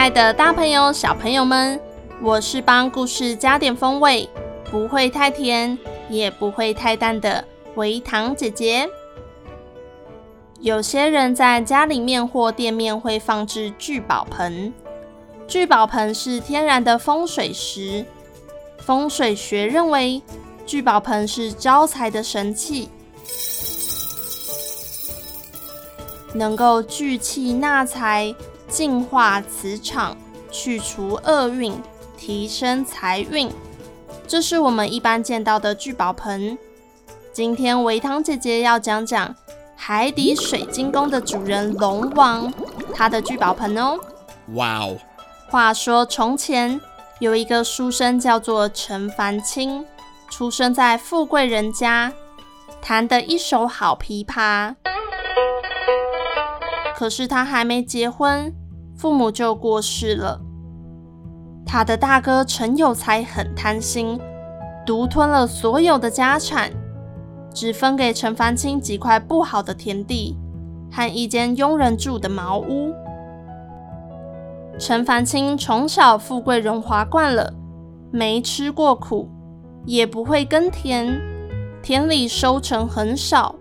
爱的大朋友、小朋友们，我是帮故事加点风味，不会太甜，也不会太淡的维糖姐姐。有些人在家里面或店面会放置聚宝盆，聚宝盆是天然的风水石。风水学认为，聚宝盆是招财的神器，能够聚气纳财。净化磁场，去除厄运，提升财运，这是我们一般见到的聚宝盆。今天维汤姐姐要讲讲海底水晶宫的主人龙王，他的聚宝盆哦。哇哦！话说从前有一个书生叫做陈凡清，出生在富贵人家，弹得一手好琵琶。可是他还没结婚，父母就过世了。他的大哥陈有才很贪心，独吞了所有的家产，只分给陈凡清几块不好的田地和一间佣人住的茅屋。陈凡清从小富贵荣华惯了，没吃过苦，也不会耕田，田里收成很少。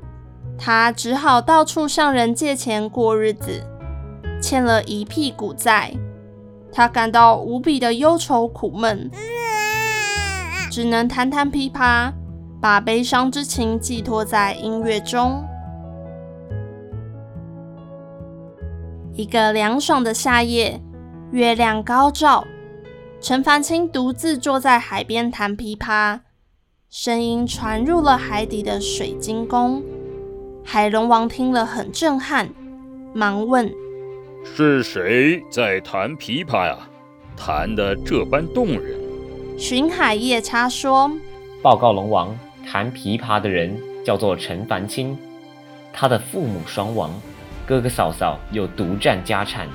他只好到处向人借钱过日子，欠了一屁股债，他感到无比的忧愁苦闷，只能弹弹琵琶，把悲伤之情寄托在音乐中。一个凉爽的夏夜，月亮高照，陈凡清独自坐在海边弹琵琶，声音传入了海底的水晶宫。海龙王听了很震撼，忙问：“是谁在弹琵琶呀？弹得这般动人？”巡海夜叉说：“报告龙王，弹琵琶的人叫做陈凡清，他的父母双亡，哥哥嫂嫂又独占家产，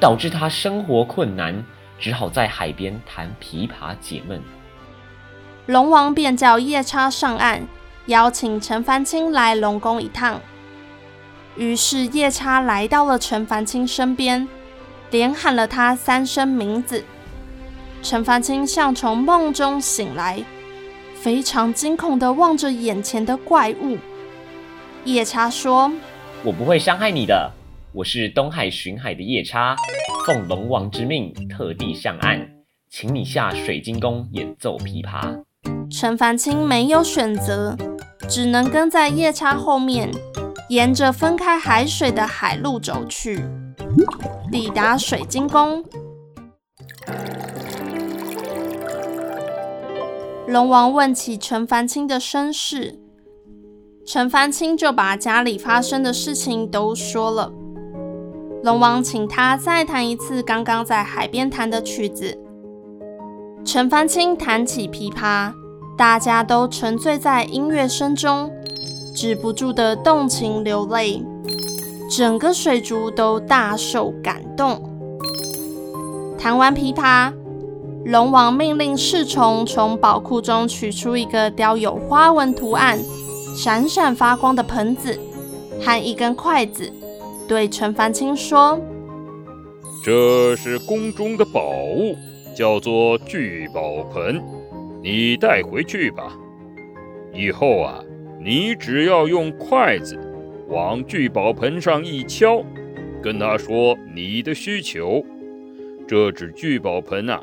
导致他生活困难，只好在海边弹琵琶解闷。”龙王便叫夜叉上岸。邀请陈凡清来龙宫一趟。于是夜叉来到了陈凡清身边，连喊了他三声名字。陈凡清像从梦中醒来，非常惊恐地望着眼前的怪物。夜叉说：“我不会伤害你的，我是东海巡海的夜叉，奉龙王之命，特地上岸，请你下水晶宫演奏琵琶。”陈凡清没有选择，只能跟在夜叉后面，沿着分开海水的海路走去。抵达水晶宫，龙王问起陈凡清的身世，陈凡清就把家里发生的事情都说了。龙王请他再弹一次刚刚在海边弹的曲子。陈凡清弹起琵琶。大家都沉醉在音乐声中，止不住的动情流泪，整个水族都大受感动。弹完琵琶，龙王命令侍从从宝库中取出一个雕有花纹图案、闪闪发光的盆子和一根筷子，对陈凡清说：“这是宫中的宝物，叫做聚宝盆。”你带回去吧。以后啊，你只要用筷子往聚宝盆上一敲，跟他说你的需求，这只聚宝盆啊，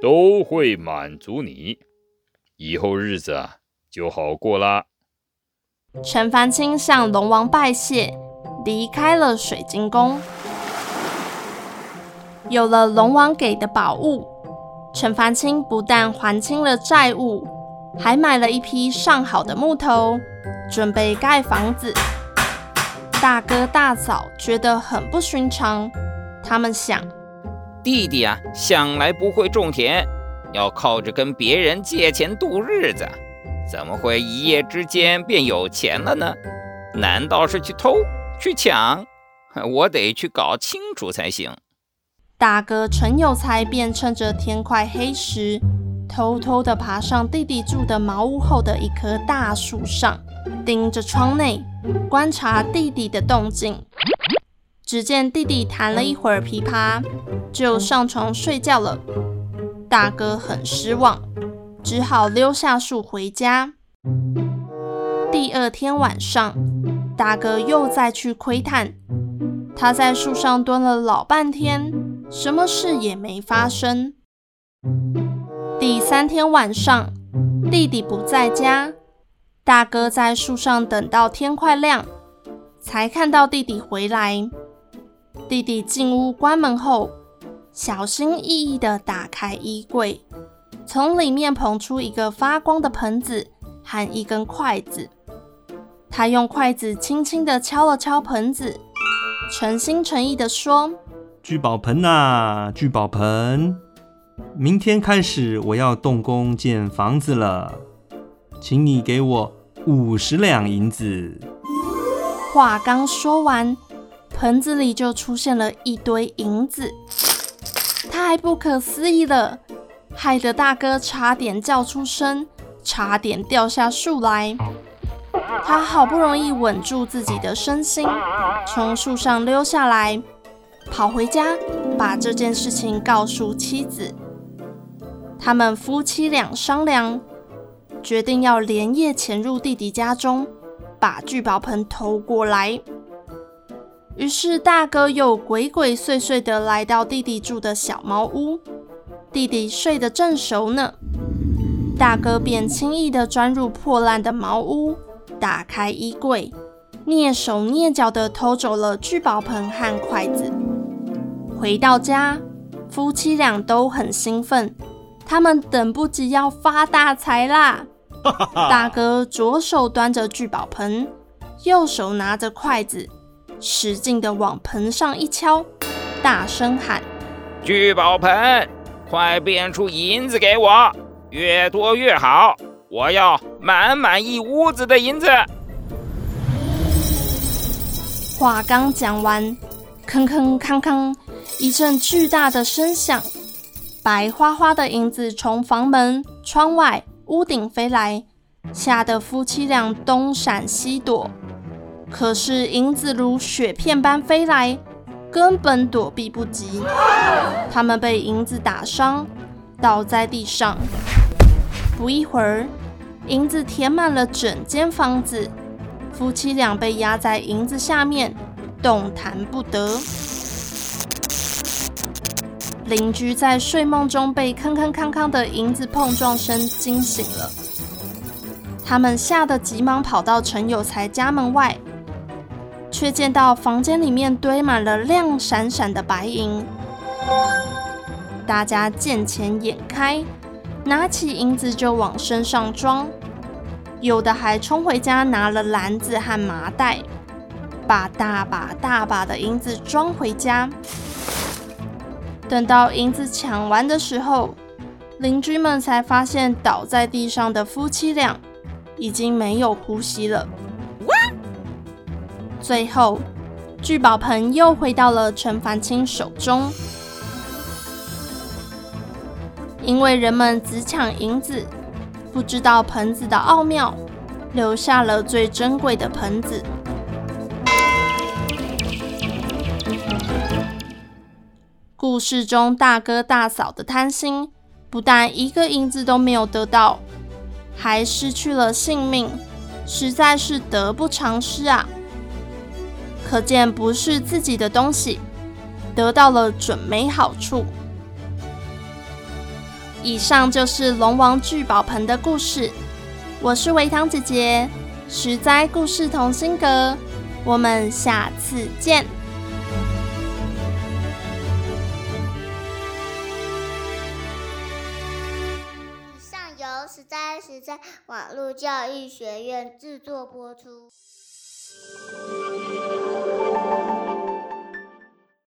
都会满足你。以后日子啊，就好过啦。陈凡清向龙王拜谢，离开了水晶宫。有了龙王给的宝物。陈凡清不但还清了债务，还买了一批上好的木头，准备盖房子。大哥大嫂觉得很不寻常，他们想：弟弟啊，向来不会种田，要靠着跟别人借钱度日子，怎么会一夜之间变有钱了呢？难道是去偷、去抢？我得去搞清楚才行。大哥陈有才便趁着天快黑时，偷偷地爬上弟弟住的茅屋后的一棵大树上，盯着窗内观察弟弟的动静。只见弟弟弹了一会儿琵琶，就上床睡觉了。大哥很失望，只好溜下树回家。第二天晚上，大哥又再去窥探，他在树上蹲了老半天。什么事也没发生。第三天晚上，弟弟不在家，大哥在树上等到天快亮，才看到弟弟回来。弟弟进屋关门后，小心翼翼地打开衣柜，从里面捧出一个发光的盆子和一根筷子。他用筷子轻轻地敲了敲盆子，诚心诚意地说。聚宝盆呐，聚宝盆！明天开始我要动工建房子了，请你给我五十两银子。话刚说完，盆子里就出现了一堆银子，太不可思议了，害得大哥差点叫出声，差点掉下树来。他好不容易稳住自己的身心，从树上溜下来。跑回家，把这件事情告诉妻子。他们夫妻俩商量，决定要连夜潜入弟弟家中，把聚宝盆偷过来。于是大哥又鬼鬼祟祟地来到弟弟住的小茅屋，弟弟睡得正熟呢，大哥便轻易地钻入破烂的茅屋，打开衣柜，蹑手蹑脚地偷走了聚宝盆和筷子。回到家，夫妻俩都很兴奋，他们等不及要发大财啦！大哥左手端着聚宝盆，右手拿着筷子，使劲的往盆上一敲，大声喊：“聚宝盆，快变出银子给我，越多越好，我要满满一屋子的银子！”话刚讲完，铿铿铿铿。一阵巨大的声响，白花花的银子从房门、窗外、屋顶飞来，吓得夫妻俩东闪西躲。可是银子如雪片般飞来，根本躲避不及。他们被银子打伤，倒在地上。不一会儿，银子填满了整间房子，夫妻俩被压在银子下面，动弹不得。邻居在睡梦中被铿铿铿铿的银子碰撞声惊醒了，他们吓得急忙跑到陈有才家门外，却见到房间里面堆满了亮闪闪的白银。大家见钱眼开，拿起银子就往身上装，有的还冲回家拿了篮子和麻袋，把大把大把的银子装回家。等到银子抢完的时候，邻居们才发现倒在地上的夫妻俩已经没有呼吸了。最后，聚宝盆又回到了陈凡清手中，因为人们只抢银子，不知道盆子的奥妙，留下了最珍贵的盆子。故事中大哥大嫂的贪心，不但一个银子都没有得到，还失去了性命，实在是得不偿失啊！可见不是自己的东西，得到了准没好处。以上就是龙王聚宝盆的故事，我是维糖姐姐，实在故事同心阁，我们下次见。三十三网络教育学院制作播出。